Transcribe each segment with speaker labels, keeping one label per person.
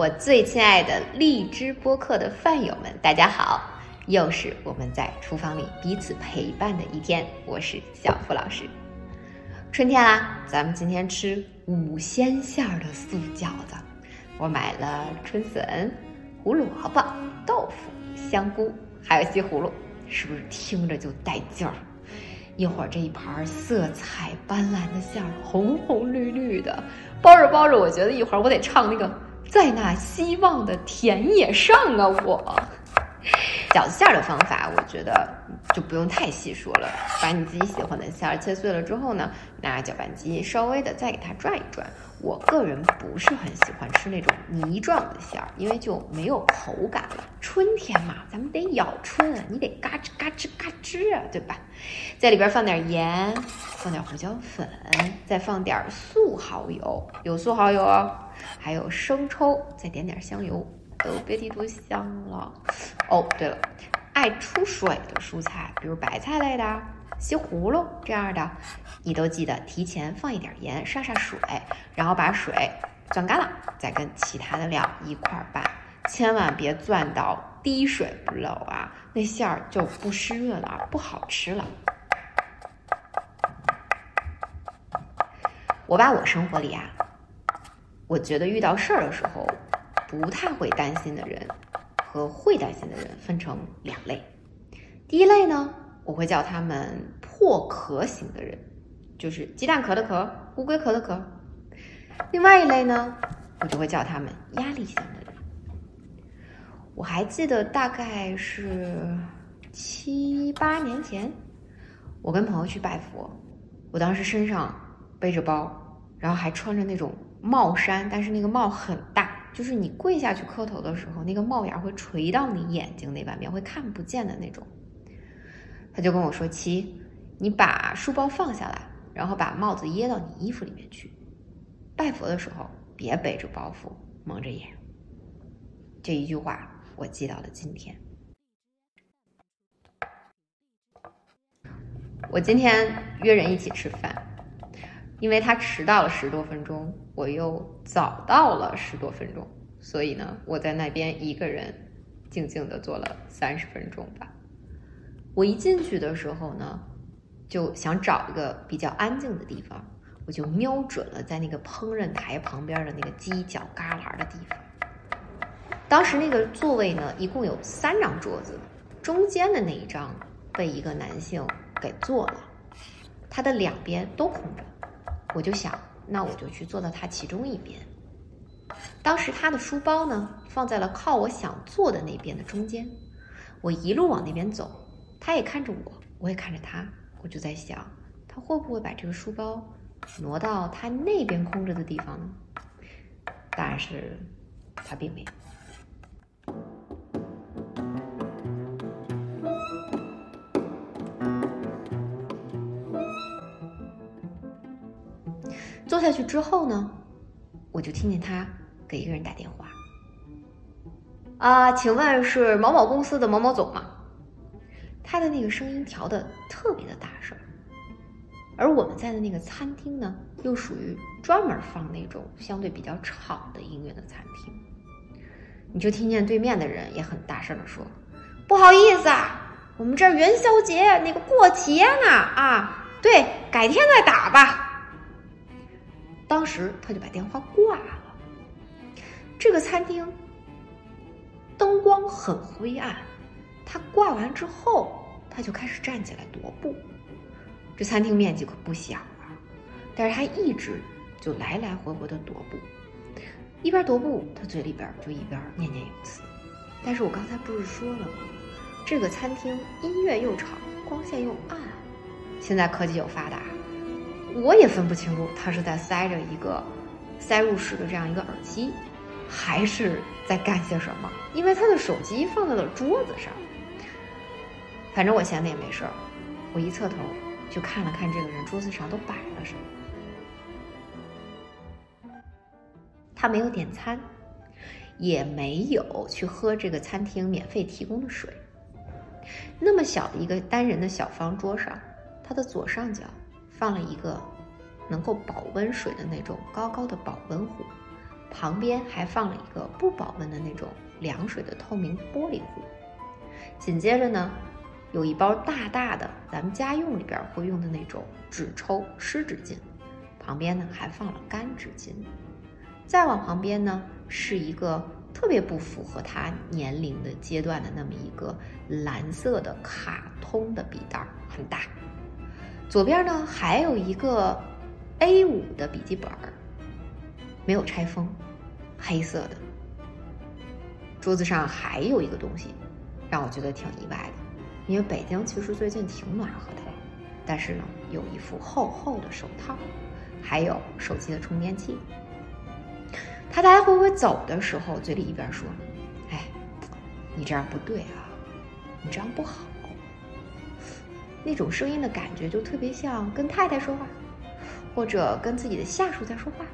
Speaker 1: 我最亲爱的荔枝播客的饭友们，大家好！又是我们在厨房里彼此陪伴的一天。我是小付老师。春天啦，咱们今天吃五鲜馅儿的素饺子。我买了春笋、胡萝卜、豆腐、香菇，还有西葫芦，是不是听着就带劲儿？一会儿这一盘色彩斑斓的馅儿，红红绿绿的，包着包着，我觉得一会儿我得唱那个。在那希望的田野上啊，我 饺子馅儿的方法，我觉得就不用太细说了。把你自己喜欢的馅儿切碎了之后呢，拿搅拌机稍微的再给它转一转。我个人不是很喜欢吃那种泥状的馅儿，因为就没有口感了。春天嘛，咱们得咬春啊，你得嘎吱嘎吱嘎吱啊，对吧？在里边放点盐，放点胡椒粉，再放点素蚝油，有素蚝油哦。还有生抽，再点点香油，都别提多香了。哦，对了，爱出水的蔬菜，比如白菜类的、西葫芦这样的，你都记得提前放一点盐，杀杀水，然后把水攥干了，再跟其他的料一块拌，千万别攥到滴水不漏啊，那馅儿就不湿润了，不好吃了。我把我生活里啊。我觉得遇到事儿的时候，不太会担心的人和会担心的人分成两类。第一类呢，我会叫他们破壳型的人，就是鸡蛋壳的壳，乌龟壳的壳。另外一类呢，我就会叫他们压力型的人。我还记得大概是七八年前，我跟朋友去拜佛，我当时身上背着包，然后还穿着那种。帽衫，但是那个帽很大，就是你跪下去磕头的时候，那个帽檐会垂到你眼睛那半边，会看不见的那种。他就跟我说：“七，你把书包放下来，然后把帽子掖到你衣服里面去。拜佛的时候别背着包袱，蒙着眼。”这一句话我记到了今天。我今天约人一起吃饭。因为他迟到了十多分钟，我又早到了十多分钟，所以呢，我在那边一个人静静的坐了三十分钟吧。我一进去的时候呢，就想找一个比较安静的地方，我就瞄准了在那个烹饪台旁边的那个犄角旮旯的地方。当时那个座位呢，一共有三张桌子，中间的那一张被一个男性给坐了，他的两边都空着。我就想，那我就去坐到他其中一边。当时他的书包呢，放在了靠我想坐的那边的中间。我一路往那边走，他也看着我，我也看着他。我就在想，他会不会把这个书包挪到他那边空着的地方呢？当然是，他并没有。坐下去之后呢，我就听见他给一个人打电话。啊，请问是某某公司的某某总吗？他的那个声音调的特别的大声，而我们在的那个餐厅呢，又属于专门放那种相对比较吵的音乐的餐厅。你就听见对面的人也很大声的说：“不好意思啊，我们这元宵节那个过节呢啊，对，改天再打吧。”当时他就把电话挂了。这个餐厅灯光很灰暗，他挂完之后，他就开始站起来踱步。这餐厅面积可不小啊，但是他一直就来来回回的踱步，一边踱步，他嘴里边就一边念念有词。但是我刚才不是说了吗？这个餐厅音乐又吵，光线又暗，现在科技又发达。我也分不清楚，他是在塞着一个塞入式的这样一个耳机，还是在干些什么，因为他的手机放在了桌子上。反正我闲的也没事儿，我一侧头就看了看这个人桌子上都摆了什么。他没有点餐，也没有去喝这个餐厅免费提供的水。那么小的一个单人的小方桌上，他的左上角放了一个能够保温水的那种高高的保温壶，旁边还放了一个不保温的那种凉水的透明玻璃壶。紧接着呢，有一包大大的咱们家用里边会用的那种纸抽湿纸巾，旁边呢还放了干纸巾。再往旁边呢是一个。特别不符合他年龄的阶段的那么一个蓝色的卡通的笔袋，很大。左边呢还有一个 A 五的笔记本，没有拆封，黑色的。桌子上还有一个东西，让我觉得挺意外的，因为北京其实最近挺暖和的，但是呢有一副厚厚的手套，还有手机的充电器。他来来回回走的时候，嘴里一边说：“哎，你这样不对啊，你这样不好。”那种声音的感觉就特别像跟太太说话，或者跟自己的下属在说话。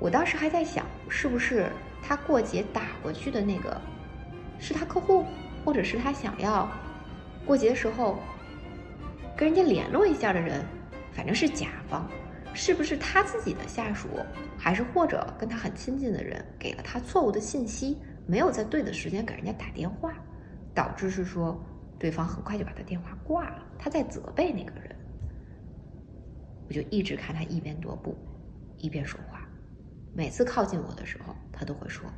Speaker 1: 我当时还在想，是不是他过节打过去的那个是他客户，或者是他想要过节的时候跟人家联络一下的人，反正是甲方。是不是他自己的下属，还是或者跟他很亲近的人给了他错误的信息，没有在对的时间给人家打电话，导致是说对方很快就把他电话挂了，他在责备那个人。我就一直看他一边踱步，一边说话，每次靠近我的时候，他都会说：“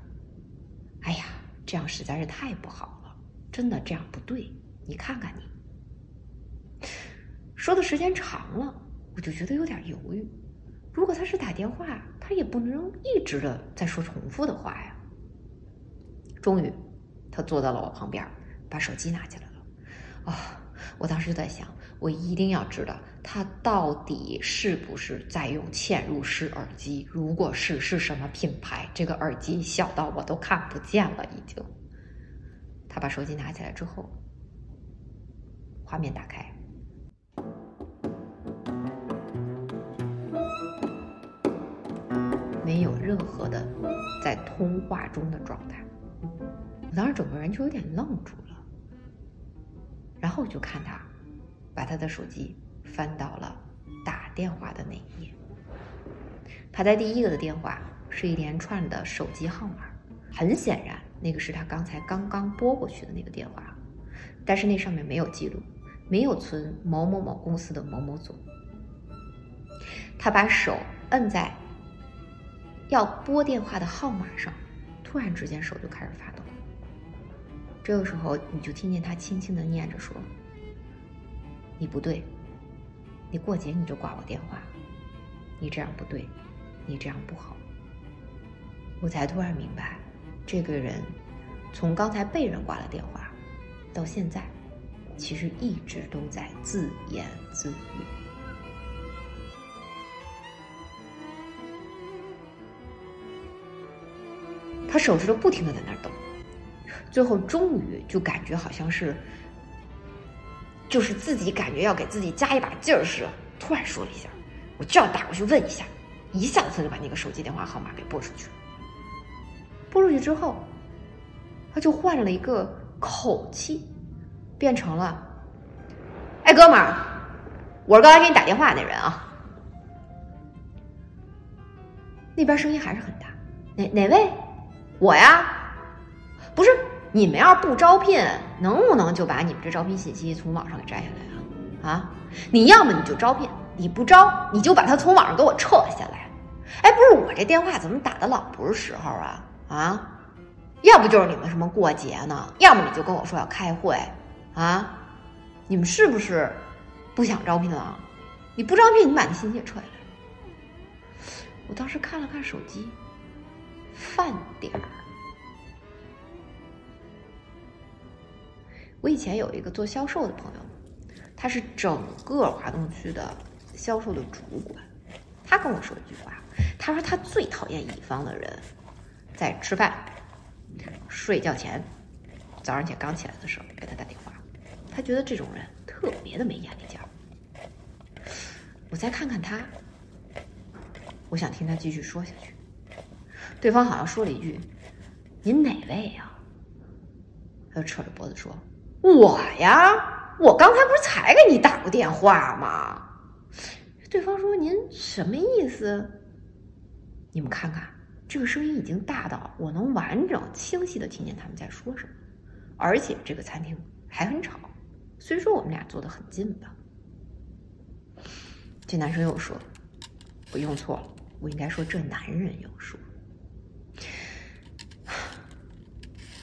Speaker 1: 哎呀，这样实在是太不好了，真的这样不对，你看看你。”说的时间长了。我就觉得有点犹豫，如果他是打电话，他也不能一直的在说重复的话呀。终于，他坐到了我旁边，把手机拿起来啊，我当时就在想，我一定要知道他到底是不是在用嵌入式耳机，如果是，是什么品牌？这个耳机小到我都看不见了，已经。他把手机拿起来之后，画面打开。没有任何的在通话中的状态，我当时整个人就有点愣住了。然后就看他把他的手机翻到了打电话的那一页，他在第一个的电话是一连串的手机号码，很显然那个是他刚才刚刚拨过去的那个电话，但是那上面没有记录，没有存某某某公司的某某总。他把手摁在。要拨电话的号码上，突然之间手就开始发抖。这个时候，你就听见他轻轻的念着说：“你不对，你过节你就挂我电话，你这样不对，你这样不好。”我才突然明白，这个人从刚才被人挂了电话，到现在，其实一直都在自言自语。他手指头不停的在那儿抖，最后终于就感觉好像是，就是自己感觉要给自己加一把劲儿似的，突然说了一下：“我就要打过去问一下。”一下子他就把那个手机电话号码给拨出去了。拨出去之后，他就换了一个口气，变成了：“哎，哥们儿，我是刚才给你打电话那人啊。”那边声音还是很大，哪哪位？我呀，不是你们要是不招聘，能不能就把你们这招聘信息从网上给摘下来啊？啊，你要么你就招聘，你不招你就把它从网上给我撤下来。哎，不是我这电话怎么打的老不是时候啊？啊，要不就是你们什么过节呢？要么你就跟我说要开会啊？你们是不是不想招聘了？你不招聘，你把那信息也撤下来。我当时看了看手机。饭点儿。我以前有一个做销售的朋友，他是整个华东区的销售的主管。他跟我说一句话，他说他最讨厌乙方的人，在吃饭、睡觉前、早上起来刚起来的时候给他打电话。他觉得这种人特别的没眼力见儿。我再看看他，我想听他继续说下去。对方好像说了一句：“您哪位呀？”他就扯着脖子说：“我呀，我刚才不是才给你打过电话吗？”对方说：“您什么意思？”你们看看，这个声音已经大到我能完整清晰的听见他们在说什么，而且这个餐厅还很吵。虽说我们俩坐的很近吧。这男生又说：“我用错了，我应该说这男人又说。”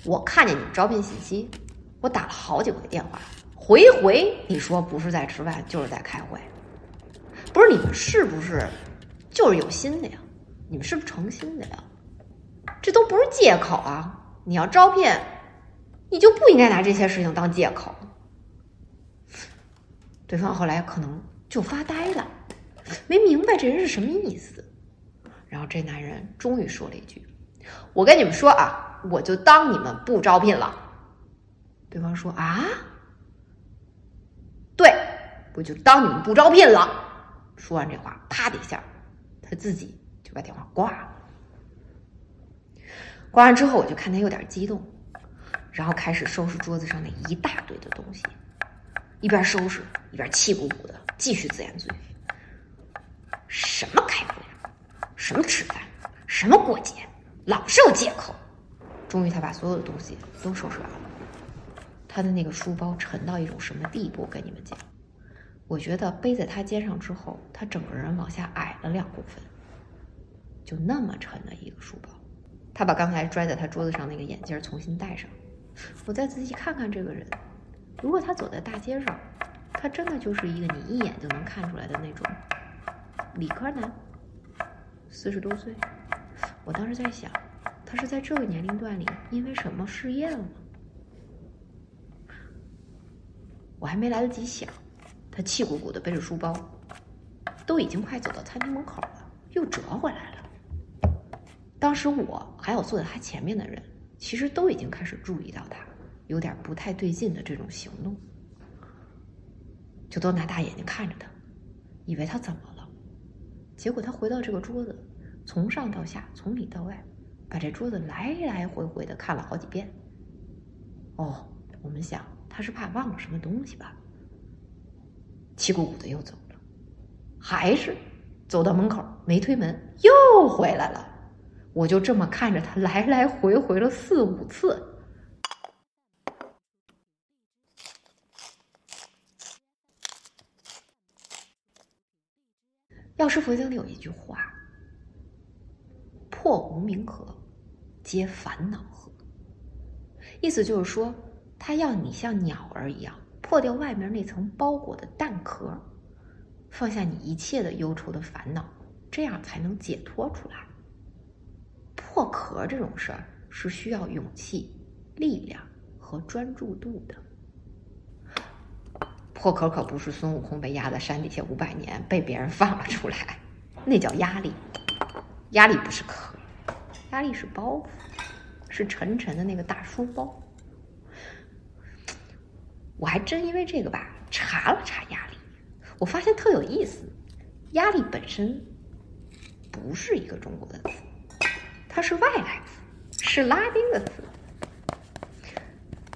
Speaker 1: 我看见你们招聘信息，我打了好几回电话，回回你说不是在吃饭就是在开会，不是你们是不是就是有心的呀？你们是不是诚心的呀？这都不是借口啊！你要招聘，你就不应该拿这些事情当借口。对方后来可能就发呆了，没明白这人是什么意思。然后这男人终于说了一句：“我跟你们说啊。”我就当你们不招聘了。对方说：“啊，对，我就当你们不招聘了。”说完这话，啪的一下，他自己就把电话挂了。挂完之后，我就看他有点激动，然后开始收拾桌子上那一大堆的东西，一边收拾一边气鼓鼓的，继续自言自语：“什么开会，什么吃饭，什么过节，老是有借口。”终于，他把所有的东西都收拾完了。他的那个书包沉到一种什么地步？跟你们讲，我觉得背在他肩上之后，他整个人往下矮了两公分，就那么沉的一个书包。他把刚才拽在他桌子上那个眼镜重新戴上。我再仔细看看这个人，如果他走在大街上，他真的就是一个你一眼就能看出来的那种理科男，四十多岁。我当时在想。他是在这个年龄段里因为什么失业了吗？我还没来得及想，他气鼓鼓的背着书包，都已经快走到餐厅门口了，又折回来了。当时我还有坐在他前面的人，其实都已经开始注意到他有点不太对劲的这种行动，就都拿大眼睛看着他，以为他怎么了。结果他回到这个桌子，从上到下，从里到外。把这桌子来来回回的看了好几遍。哦，我们想他是怕忘了什么东西吧？气鼓鼓的又走了，还是走到门口没推门又回来了。我就这么看着他来来回回了四五次。药师佛经里有一句话。破无明河，皆烦恼河。意思就是说，他要你像鸟儿一样破掉外面那层包裹的蛋壳，放下你一切的忧愁的烦恼，这样才能解脱出来。破壳这种事儿是需要勇气、力量和专注度的。破壳可不是孙悟空被压在山底下五百年被别人放了出来，那叫压力。压力不是壳。压力是包袱，是沉沉的那个大书包。我还真因为这个吧查了查压力，我发现特有意思。压力本身不是一个中国的词，它是外来词，是拉丁的词。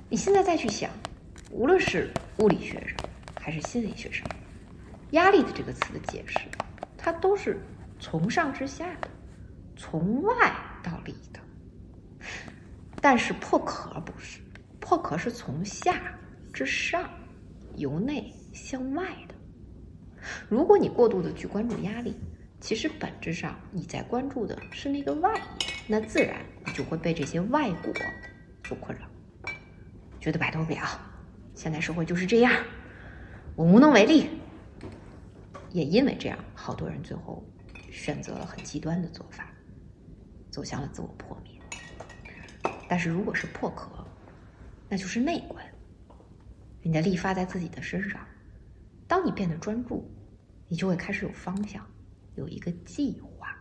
Speaker 1: 你现在再去想，无论是物理学上还是心理学上，压力的这个词的解释，它都是从上至下的，从外。到里的，但是破壳不是，破壳是从下之上，由内向外的。如果你过度的去关注压力，其实本质上你在关注的是那个外那自然你就会被这些外果所困扰，觉得摆脱不了。现在社会就是这样，我无能为力。也因为这样，好多人最后选择了很极端的做法。走向了自我破灭。但是如果是破壳，那就是内观。你的力发在自己的身上，当你变得专注，你就会开始有方向，有一个计划。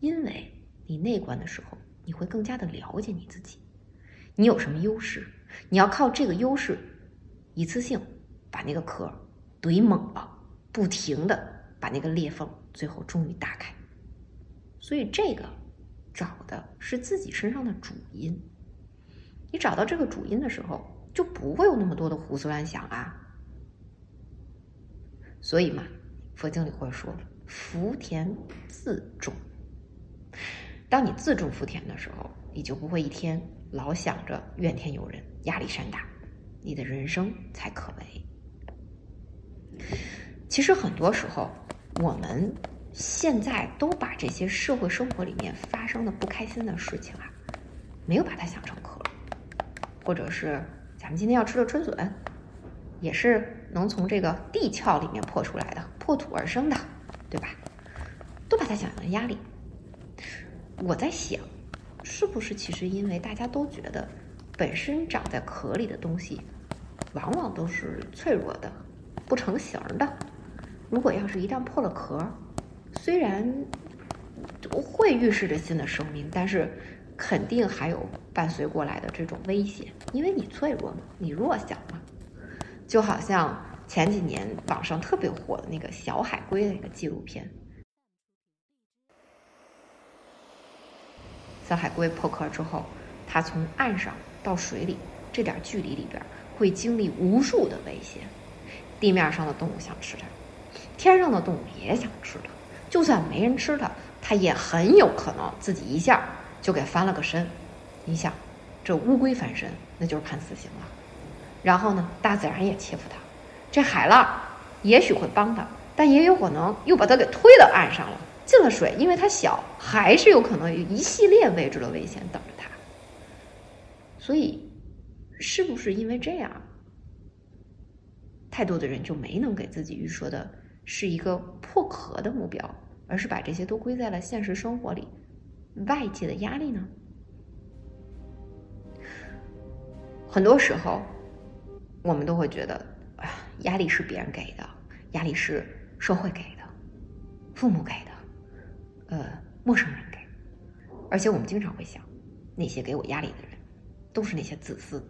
Speaker 1: 因为你内观的时候，你会更加的了解你自己，你有什么优势，你要靠这个优势，一次性把那个壳怼猛了，不停的把那个裂缝最后终于打开。所以这个找的是自己身上的主因，你找到这个主因的时候，就不会有那么多的胡思乱想啊。所以嘛，佛经里会说“福田自种”。当你自种福田的时候，你就不会一天老想着怨天尤人、压力山大，你的人生才可为。其实很多时候，我们现在都把这些社会生活里面发生的不开心的事情啊，没有把它想成壳，或者是咱们今天要吃的春笋，也是能从这个地壳里面破出来的，破土而生的，对吧？都把它想象成压力。我在想，是不是其实因为大家都觉得，本身长在壳里的东西，往往都是脆弱的、不成形的。如果要是一旦破了壳，虽然会预示着新的生命，但是肯定还有伴随过来的这种危险，因为你脆弱嘛，你弱小嘛。就好像前几年网上特别火的那个小海龟的那个纪录片。小海龟破壳之后，它从岸上到水里这点距离里边，会经历无数的危险。地面上的动物想吃它，天上的动物也想吃它。就算没人吃它，它也很有可能自己一下就给翻了个身。你想，这乌龟翻身，那就是判死刑了。然后呢，大自然也欺负它。这海浪也许会帮它，但也有可能又把它给推到岸上了。进了水，因为它小，还是有可能有一系列未知的危险等着它。所以，是不是因为这样，太多的人就没能给自己预设的是一个破壳的目标，而是把这些都归在了现实生活里外界的压力呢？很多时候，我们都会觉得，啊，压力是别人给的，压力是社会给的，父母给的。呃，陌生人给，而且我们经常会想，那些给我压力的人，都是那些自私、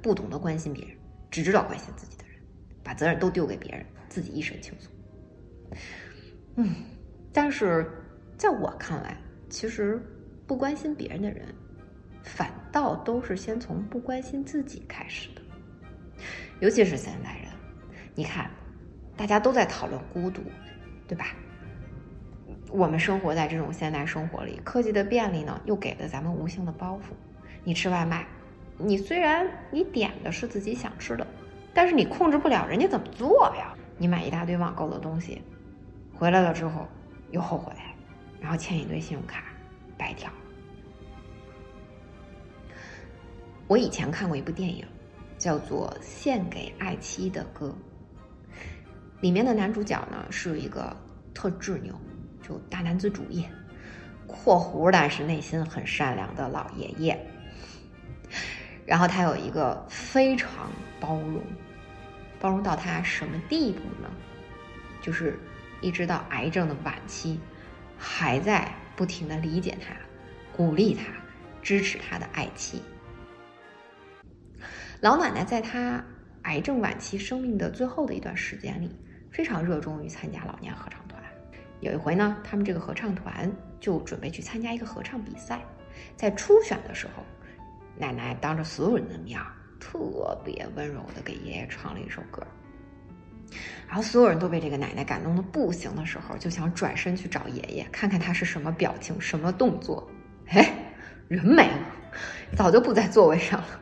Speaker 1: 不懂得关心别人、只知道关心自己的人，把责任都丢给别人，自己一身轻松。嗯，但是在我看来，其实不关心别人的人，反倒都是先从不关心自己开始的。尤其是现代人，你看，大家都在讨论孤独，对吧？我们生活在这种现代生活里，科技的便利呢，又给了咱们无形的包袱。你吃外卖，你虽然你点的是自己想吃的，但是你控制不了人家怎么做呀。你买一大堆网购的东西，回来了之后又后悔，然后欠一堆信用卡，白条。我以前看过一部电影，叫做《献给爱妻的歌》，里面的男主角呢是一个特执拗。就大男子主义，括弧但是内心很善良的老爷爷。然后他有一个非常包容，包容到他什么地步呢？就是一直到癌症的晚期，还在不停的理解他、鼓励他、支持他的爱妻。老奶奶在他癌症晚期生命的最后的一段时间里，非常热衷于参加老年合唱团。有一回呢，他们这个合唱团就准备去参加一个合唱比赛，在初选的时候，奶奶当着所有人的面特别温柔的给爷爷唱了一首歌，然后所有人都被这个奶奶感动的不行的时候，就想转身去找爷爷，看看他是什么表情、什么动作。哎，人没了，早就不在座位上了。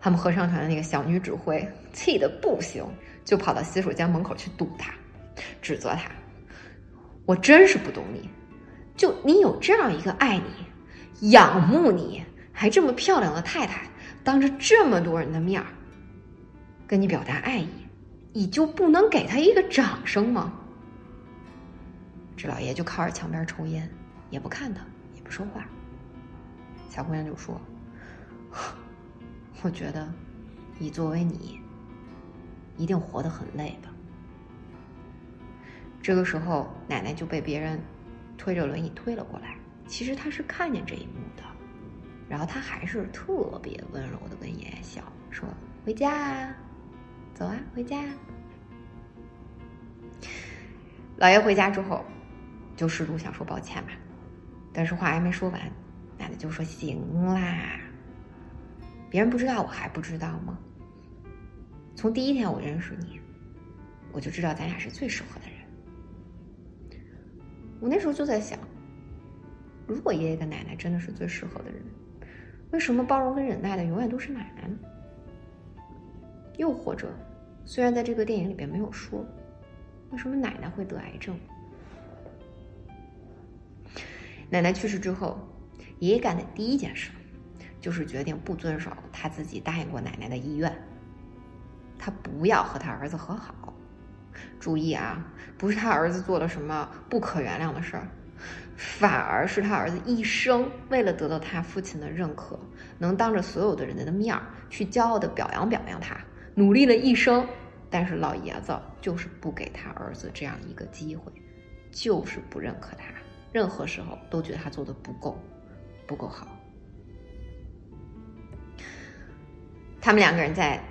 Speaker 1: 他们合唱团的那个小女指挥气得不行，就跑到洗手间门口去堵他，指责他。我真是不懂你，就你有这样一个爱你、仰慕你还这么漂亮的太太，当着这么多人的面儿跟你表达爱意，你就不能给他一个掌声吗？这老爷就靠着墙边抽烟，也不看他，也不说话。小姑娘就说：“ 我觉得，你作为你，一定活得很累吧。”这个时候，奶奶就被别人推着轮椅推了过来，其实他是看见这一幕的，然后他还是特别温柔的跟爷爷笑，说：“回家啊，走啊，回家。”老爷回家之后，就试图想说抱歉吧，但是话还没说完，奶奶就说：“行啦，别人不知道，我还不知道吗？从第一天我认识你，我就知道咱俩是最适合的人。我那时候就在想，如果爷爷跟奶奶真的是最适合的人，为什么包容跟忍耐的永远都是奶奶呢？又或者，虽然在这个电影里边没有说。”为什么奶奶会得癌症？奶奶去世之后，爷爷干的第一件事，就是决定不遵守他自己答应过奶奶的意愿。他不要和他儿子和好。注意啊，不是他儿子做了什么不可原谅的事儿，反而是他儿子一生为了得到他父亲的认可，能当着所有的人的面去骄傲的表扬表扬他，努力了一生。但是老爷子就是不给他儿子这样一个机会，就是不认可他，任何时候都觉得他做的不够，不够好。他们两个人在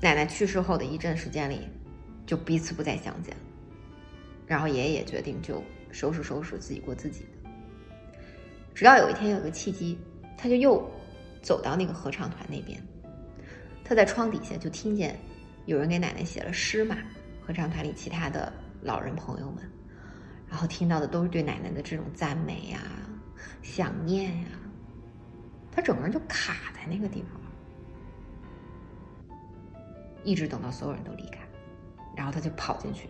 Speaker 1: 奶奶去世后的一阵时间里，就彼此不再相见。然后爷爷也决定就收拾收拾自己过自己的。直到有一天有个契机，他就又走到那个合唱团那边，他在窗底下就听见。有人给奶奶写了诗嘛？合唱团里其他的老人朋友们，然后听到的都是对奶奶的这种赞美呀、想念呀，他整个人就卡在那个地方，一直等到所有人都离开，然后他就跑进去。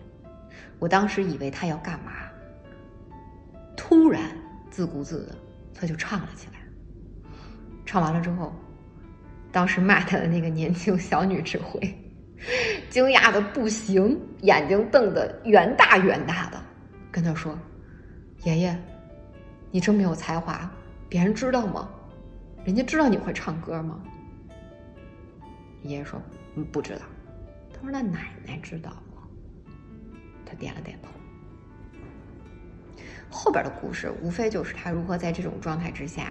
Speaker 1: 我当时以为他要干嘛，突然自顾自的他就唱了起来。唱完了之后，当时骂他的那个年轻小女指挥。惊讶的不行，眼睛瞪得圆大圆大的，跟他说：“爷爷，你这么有才华，别人知道吗？人家知道你会唱歌吗？”爷爷说：“，不知道。”他说：“那奶奶知道吗？”他点了点头。后边的故事无非就是他如何在这种状态之下，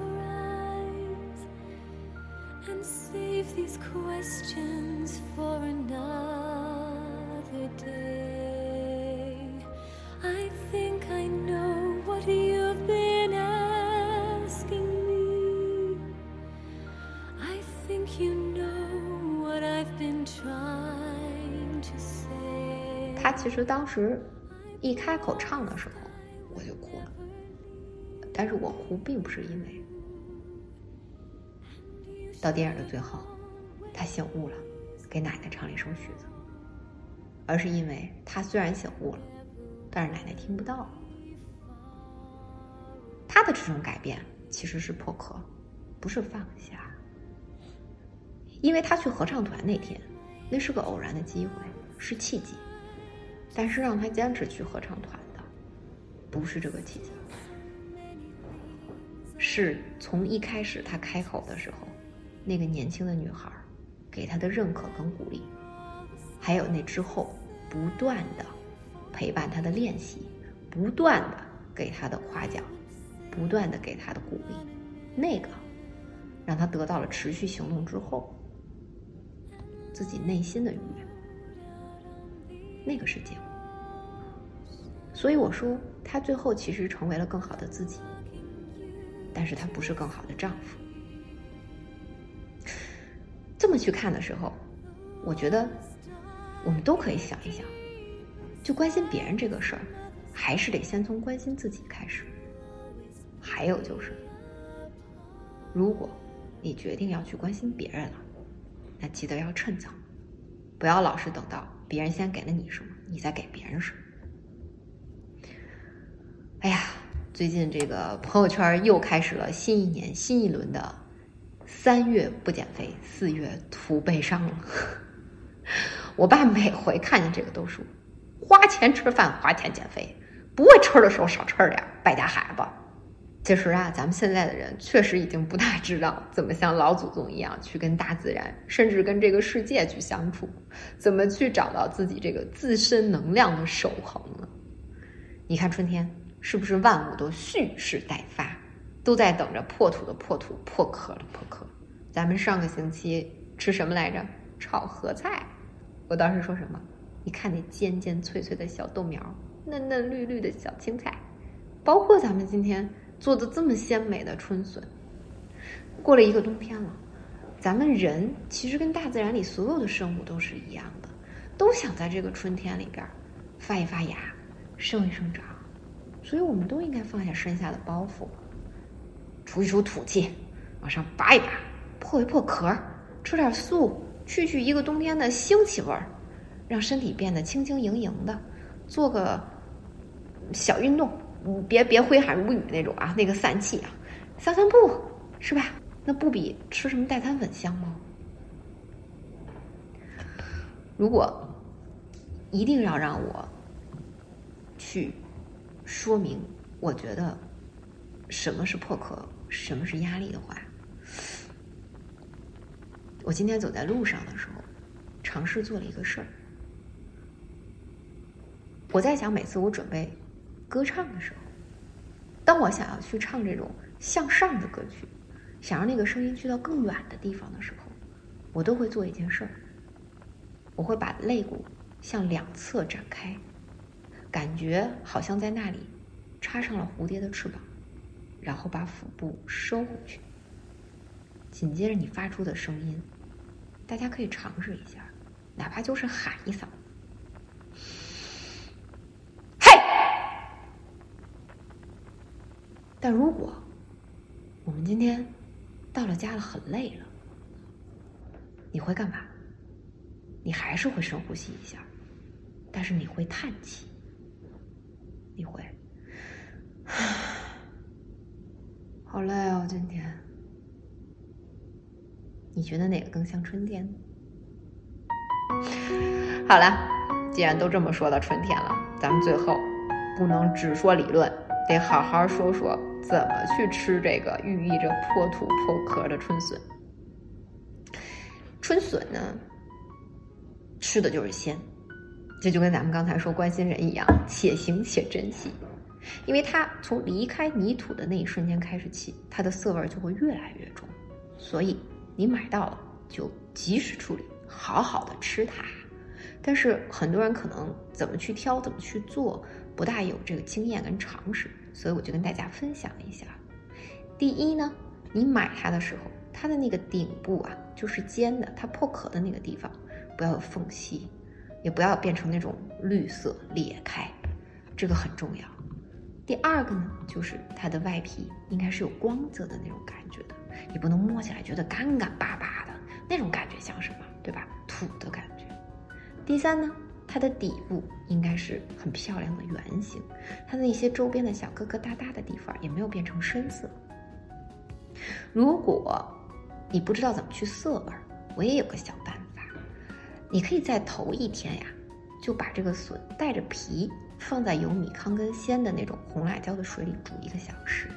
Speaker 1: 他其实当时一开口唱的时候，我就哭了。但是我哭并不是因为到电影的最后，他醒悟了，给奶奶唱了一首曲子，而是因为他虽然醒悟了，但是奶奶听不到。他的这种改变其实是破壳，不是放下。因为他去合唱团那天，那是个偶然的机会，是契机。但是让他坚持去合唱团的，不是这个契机，是从一开始他开口的时候，那个年轻的女孩给他的认可跟鼓励，还有那之后不断的陪伴他的练习，不断的给他的夸奖，不断的给他的鼓励，那个让他得到了持续行动之后自己内心的愉悦。那个是结果，所以我说他最后其实成为了更好的自己，但是他不是更好的丈夫。这么去看的时候，我觉得我们都可以想一想，就关心别人这个事儿，还是得先从关心自己开始。还有就是，如果你决定要去关心别人了，那记得要趁早，不要老是等到。别人先给了你什么，你再给别人什么。哎呀，最近这个朋友圈又开始了新一年新一轮的三月不减肥，四月徒悲伤。我爸每回看见这个都说：“花钱吃饭，花钱减肥，不会吃的时候少吃点，败家孩子。”其实啊，咱们现在的人确实已经不大知道怎么像老祖宗一样去跟大自然，甚至跟这个世界去相处，怎么去找到自己这个自身能量的守恒了。你看春天。是不是万物都蓄势待发，都在等着破土的破土，破壳的破壳？咱们上个星期吃什么来着？炒合菜。我当时说什么？你看那尖尖脆脆的小豆苗，嫩嫩绿绿的小青菜，包括咱们今天做的这么鲜美的春笋。过了一个冬天了，咱们人其实跟大自然里所有的生物都是一样的，都想在这个春天里边发一发芽，生一生长。所以，我们都应该放下身下的包袱，出一出土气，往上拔一拔，破一破壳，吃点素，去去一个冬天的腥气味儿，让身体变得轻轻盈盈的，做个小运动，别别挥汗如雨那种啊，那个散气啊，散散步是吧？那不比吃什么代餐粉香吗？如果一定要让我去。说明，我觉得什么是破壳，什么是压力的话，我今天走在路上的时候，尝试做了一个事儿。我在想，每次我准备歌唱的时候，当我想要去唱这种向上的歌曲，想让那个声音去到更远的地方的时候，我都会做一件事儿，我会把肋骨向两侧展开。感觉好像在那里插上了蝴蝶的翅膀，然后把腹部收回去。紧接着你发出的声音，大家可以尝试一下，哪怕就是喊一嗓子嘿！但如果我们今天到了家了很累了，你会干嘛？你还是会深呼吸一下，但是你会叹气。你会，好累哦，今天。你觉得哪个更像春天？好了，既然都这么说到春天了，咱们最后不能只说理论，得好好说说怎么去吃这个寓意着破土破壳的春笋。春笋呢，吃的就是鲜。这就跟咱们刚才说关心人一样，且行且珍惜，因为它从离开泥土的那一瞬间开始起，它的涩味就会越来越重。所以你买到了就及时处理，好好的吃它。但是很多人可能怎么去挑，怎么去做，不大有这个经验跟常识，所以我就跟大家分享一下。第一呢，你买它的时候，它的那个顶部啊，就是尖的，它破壳的那个地方不要有缝隙。也不要变成那种绿色裂开，这个很重要。第二个呢，就是它的外皮应该是有光泽的那种感觉的，你不能摸起来觉得干干巴巴的那种感觉像什么，对吧？土的感觉。第三呢，它的底部应该是很漂亮的圆形，它的那些周边的小疙疙瘩瘩的地方也没有变成深色。如果你不知道怎么去色味，我也有个小办法。你可以在头一天呀，就把这个笋带着皮放在有米糠跟鲜的那种红辣椒的水里煮一个小时，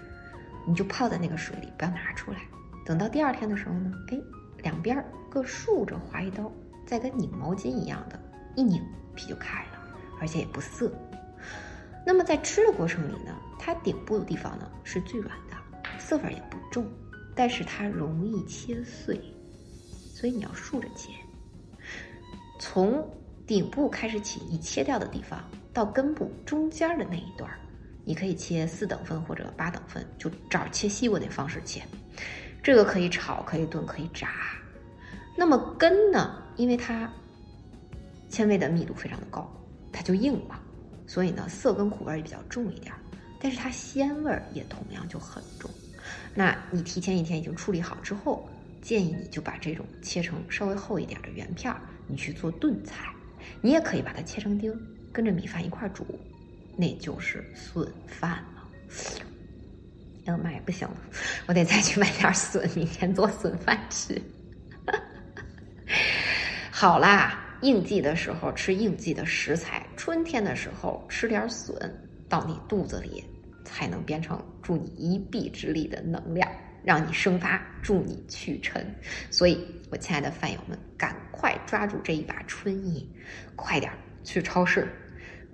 Speaker 1: 你就泡在那个水里，不要拿出来。等到第二天的时候呢，哎，两边各竖着划一刀，再跟拧毛巾一样的一拧，皮就开了，而且也不涩。那么在吃的过程里呢，它顶部的地方呢是最软的，涩味也不重，但是它容易切碎，所以你要竖着切。从顶部开始起，你切掉的地方到根部中间的那一段你可以切四等份或者八等份，就照切西瓜那方式切。这个可以炒，可以炖，可以炸。那么根呢？因为它纤维的密度非常的高，它就硬了，所以呢涩跟苦味也比较重一点。但是它鲜味也同样就很重。那你提前一天已经处理好之后，建议你就把这种切成稍微厚一点的圆片儿。你去做炖菜，你也可以把它切成丁，跟着米饭一块煮，那就是笋饭了。哎妈呀，不行了，我得再去买点笋，明天做笋饭吃。好啦，应季的时候吃应季的食材，春天的时候吃点笋，到你肚子里才能变成助你一臂之力的能量，让你生发，助你去尘。所以，我亲爱的饭友们，赶快抓住这一把春意，快点去超市。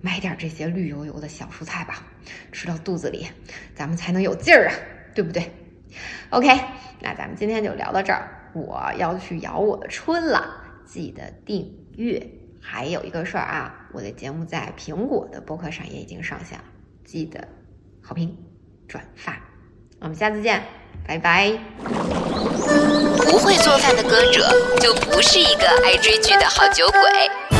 Speaker 1: 买点这些绿油油的小蔬菜吧，吃到肚子里，咱们才能有劲儿啊，对不对？OK，那咱们今天就聊到这儿，我要去摇我的春了，记得订阅。还有一个事儿啊，我的节目在苹果的播客上也已经上线了，记得好评转发。我们下次见，拜拜。
Speaker 2: 不会做饭的歌者，就不是一个爱追剧的好酒鬼。